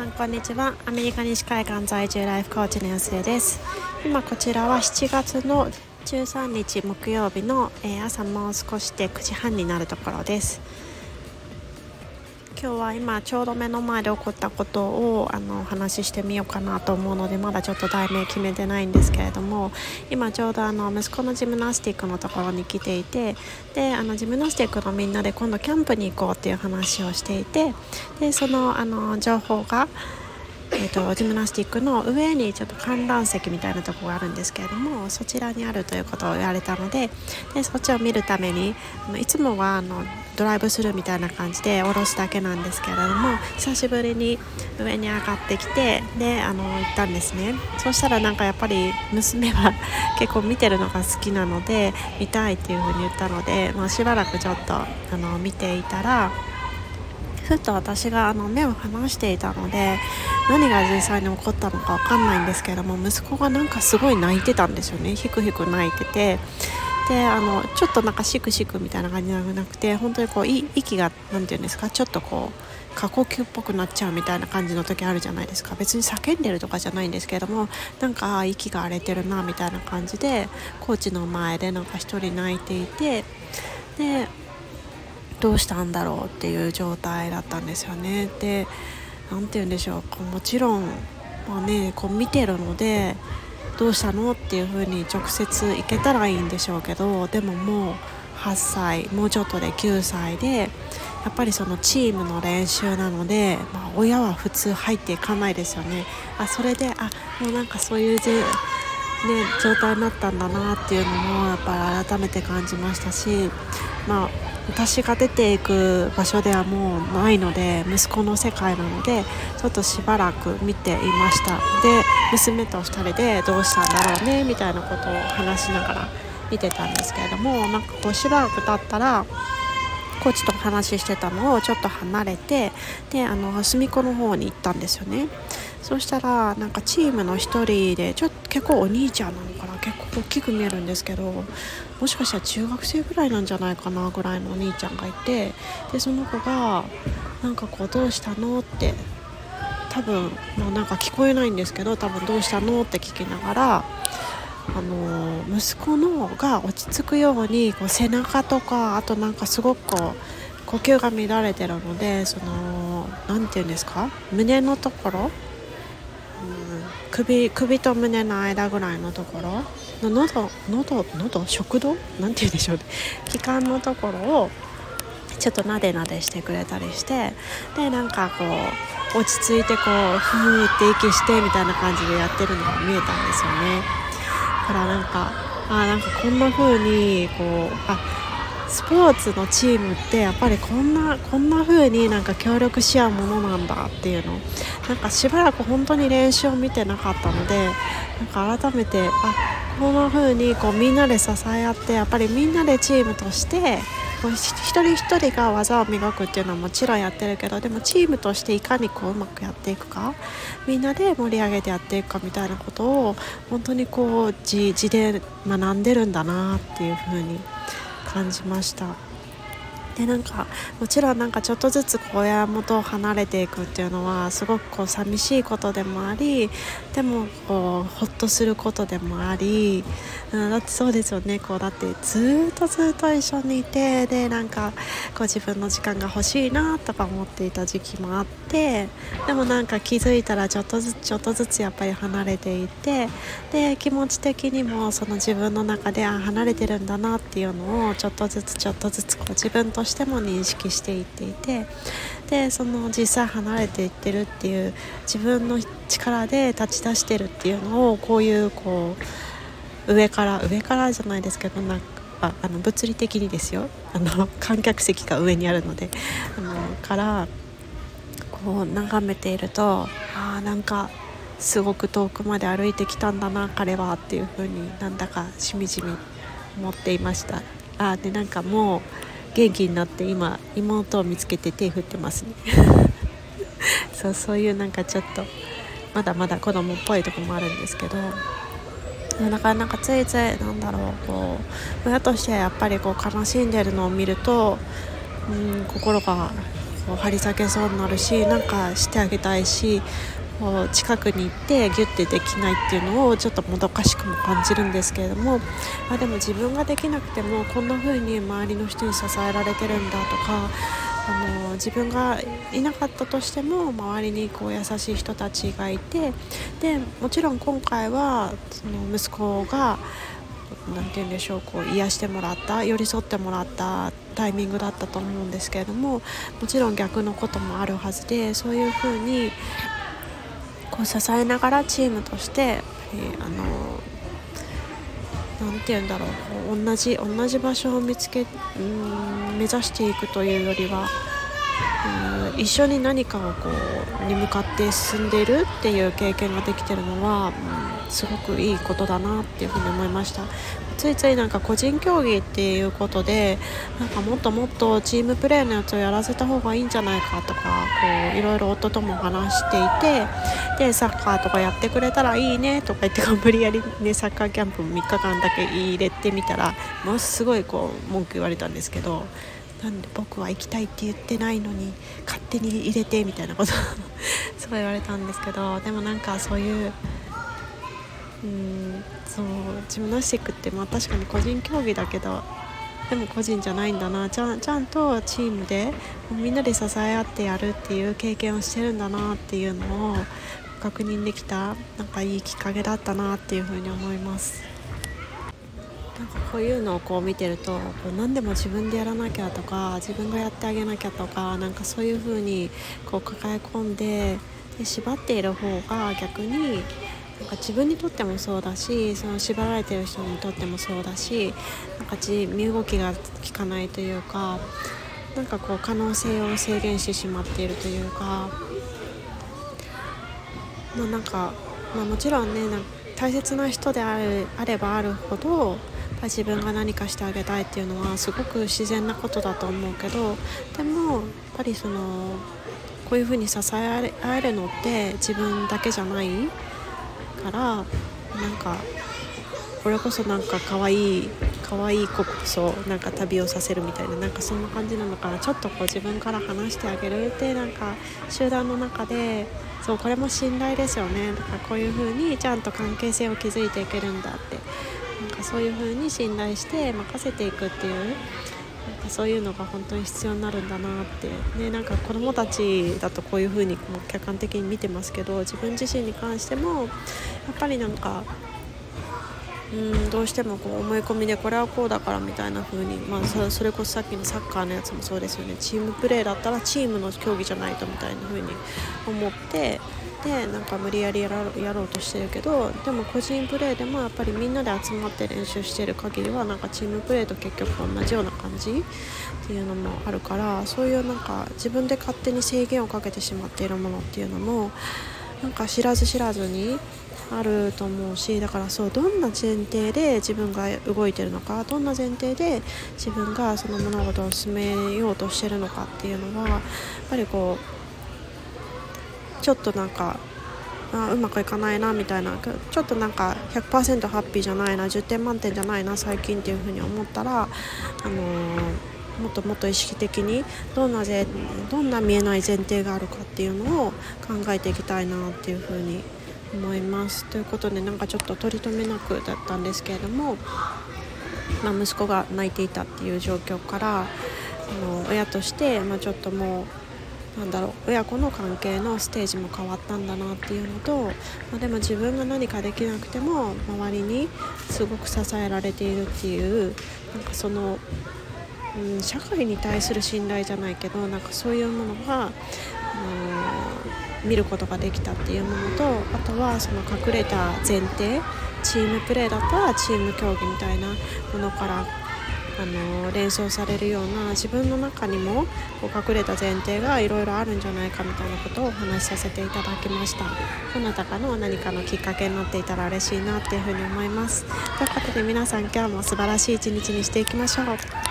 さんこんにちは。アメリカ西海岸在住ライフコーチの安江です。今こちらは7月の13日木曜日の、え朝もう少しで9時半になるところです。今日は今ちょうど目の前で起こったことをあのお話ししてみようかなと思うのでまだちょっと題名決めてないんですけれども今ちょうどあの息子のジムナスティックのところに来ていてであのジムナスティックのみんなで今度キャンプに行こうっていう話をしていてでそのあの情報がえーと、ジムナスティックの上にちょっと観覧席みたいなとこがあるんですけれどもそちらにあるということを言われたのででそっちを見るためにあのいつもはあのドライブスルーみたいな感じで降ろすだけなんですけれども久しぶりに上に上がってきてであの行ったんですね。そしたらなんかやっぱり娘は 結構見てるのが好きなので見たいっていう風に言ったので、まあ、しばらくちょっとあの見ていたらふと私があの目を離していたので何が実際に起こったのか分かんないんですけども息子がなんかすごい泣いてたんですよね。ひくひく泣いてて。であのちょっとなんかシクシクみたいな感じじゃなくて本当にこう息が何て言うんですか？ちょっとこう過呼吸っぽくなっちゃうみたいな感じの時あるじゃないですか。別に叫んでるとかじゃないんですけどもなんか息が荒れてるなみたいな感じでコーチの前でなんか1人泣いていてでどうしたんだろうっていう状態だったんですよね。で何て言うんでしょう。もちろん、まあね、こう見てるのでどうしたのっていう風に直接行けたらいいんでしょうけどでももう8歳もうちょっとで9歳でやっぱりそのチームの練習なので、まあ、親は普通入っていかないですよね。あそれであもうなんかそういうね、状態になったんだなっていうのもやっぱり改めて感じましたしまあ私が出ていく場所ではもうないので息子の世界なのでちょっとしばらく見ていました。で娘と2人でどうしたんだろうねみたいなことを話しながら見てたんですけれどもなんかこうしばらく経ったらコーチと話してたのをちょっと離れてであの隅っこの方に行ったんですよね。そしたらなんかチームの1人でちょっと結構お兄ちゃんなのかな結構大きく見えるんですけどもしかしたら中学生ぐらいなんじゃないかなぐらいのお兄ちゃんがいてでその子がなんかこうどうしたのって多分、まあ、なんか聞こえないんですけど多分どうしたのって聞きながらあの息子のが落ち着くようにこう背中とかあとなんかすごくこう呼吸が乱れてるのでその何て言うんですか？胸のところ首首と胸の間ぐらいのところの喉喉喉？食道？なんて言うんでしょうね。気管のところをちょっとなでなでしてくれたりしてでなんかこう落ち着いてこうふーって息してみたいな感じでやってるのが見えたんですよね。だからなんかあなんかこんな風にこうあスポーツのチームってやっぱりこんなこんな風になんか協力し合うものなんだっていうの。なんかしばらく本当に練習を見てなかったのでなんか改めてあこんな風にこうみんなで支え合ってやっぱりみんなでチームとして一人一人が技を磨くっていうのはもちろんやってるけどでもチームとしていかにこううまくやっていくかみんなで盛り上げてやっていくかみたいなことを本当にこう地で学んでるんだなっていう風に感じました。でなんかもちろんなんかちょっとずつ親元を離れていくっていうのはすごくこう寂しいことでもありでもこうほっとすることでもあり、だってそうですよね。こうだってずっとずっと一緒にいてでなんかこう自分の時間が欲しいなとか思っていた時期もあってでもなんか気づいたらちょっとずつちょっとずつやっぱり離れていてで気持ち的にもその自分の中であ離れてるんだなっていうのをちょっとずつちょっとずつこう自分としても認識していっていてでその実際離れていってるっていう自分の力で立ち出してるっていうのをこういうこう上から上からじゃないですけどなんかあの物理的にですよ。あの 観客席が上にあるので。あのからこう眺めているとあなんかすごく遠くまで歩いてきたんだな彼はっていう風になんだかしみじみ思っていました。あでなんかもう元気になって今妹を見つけて手振ってますね。そうそういうなんかちょっとまだまだ子供っぽいとこもあるんですけどだからなんかついついなんだろうこう親としてやっぱりこう悲しんでるのを見るとうん心がこう張り裂けそうになるしなんかしてあげたいしこう近くに行ってギュッてできないっていうのをちょっともどかしくも感じるんですけれどもあでも自分ができなくてもこんな風に周りの人に支えられてるんだとかあの自分がいなかったとしても周りにこう優しい人たちがいてでもちろん今回はその息子が何て言うんでしょうこう癒してもらった寄り添ってもらったタイミングだったと思うんですけれどももちろん逆のこともあるはずでそういうふうにこう支えながらチームとして、え、あのなて言うんだろう同じ同じ場所を見つけうん目指していくというよりはうん一緒に何かをこうに向かって進んでいるっていう経験ができてるのは、うん、すごくいいことだなっていうふうに思いました。ついついなんか個人競技っていうことでなんかもっともっとチームプレーのやつをやらせた方がいいんじゃないかとかこういろいろ夫とも話していてでサッカーとかやってくれたらいいねとか言って無理やり、ね、サッカーキャンプ3日間だけ入れてみたらものすごいこう文句言われたんですけどなんで僕は行きたいって言ってないのに勝手に入れてみたいなこと そう言われたんですけどでもなんかそういううんそうジムナスティックってまあ確かに個人競技だけどでも個人じゃないんだな。ちゃちゃんとチームでみんなで支え合ってやるっていう経験をしてるんだなっていうのを確認できたなんかいいきっかけだったなっていうふうに思います。なんかこういうのをこう見てるとこう何でも自分でやらなきゃとか自分がやってあげなきゃとかなんかそういうふうにこう抱え込んでで縛っている方が逆になんか自分にとってもそうだしその縛られてる人にとってもそうだしなんか身動きが効かないというかなんかこう可能性を制限してしまっているというかまあなんか、まあ、もちろんね大切な人であるあればあるほど自分が何かしてあげたいっていうのはすごく自然なことだと思うけどでもやっぱりそのこういうふうに支え合えるのって自分だけじゃないからなんかこれこそなんか可愛い可愛い子こそなんか旅をさせるみたいななんかそんな感じなのかな。ちょっとこう自分から話してあげるってなんか集団の中でそうこれも信頼ですよね。だかこういう風にちゃんと関係性を築いていけるんだって。なんかそういう風に信頼して任せていくっていうなんかそういうのが本当に必要になるんだなって。ねなんか子どもたちだとこういう風に客観的に見てますけど自分自身に関してもやっぱりなんかうんどうしてもこう思い込みでこれはこうだからみたいな風にまあそれこそさっきのサッカーのやつもそうですよね。チームプレーだったらチームの競技じゃないとみたいな風に思ってでなんか無理やりやろうとしてるけどでも個人プレーでもやっぱりみんなで集まって練習してる限りはなんかチームプレーと結局同じような感じっていうのもあるからそういうなんか自分で勝手に制限をかけてしまっているものっていうのもなんか知らず知らずにあると思うしだからそうどんな前提で自分が動いてるのかどんな前提で自分がその物事を進めようとしてるのかっていうのはやっぱりこうちょっとなんかあうまくいかないなみたいなちょっとなんか100%ハッピーじゃないな10点満点じゃないな最近っていう風に思ったら、あのー、もっともっと意識的にどんなぜどんな見えない前提があるかっていうのを考えていきたいなっていう風に思います。ということでなんかちょっと取り留めなくだったんですけれども、まあ、息子が泣いていたっていう状況からあの親として、まあ、ちょっともうなんだろう。親子の関係のステージも変わったんだなっていうのと、まあ、でも自分が何かできなくても周りにすごく支えられているっていうなんかその、うん、社会に対する信頼じゃないけどなんかそういうものが、うん、見ることができたっていうものとあとはその隠れた前提チームプレーだったらチーム競技みたいなものからあの連想されるような自分の中にもこう隠れた前提がいろいろあるんじゃないかみたいなことをお話しさせていただきました。どなたかの何かのきっかけになっていたら嬉しいなっていうふうに思います。ということで皆さん今日も素晴らしい一日にしていきましょう。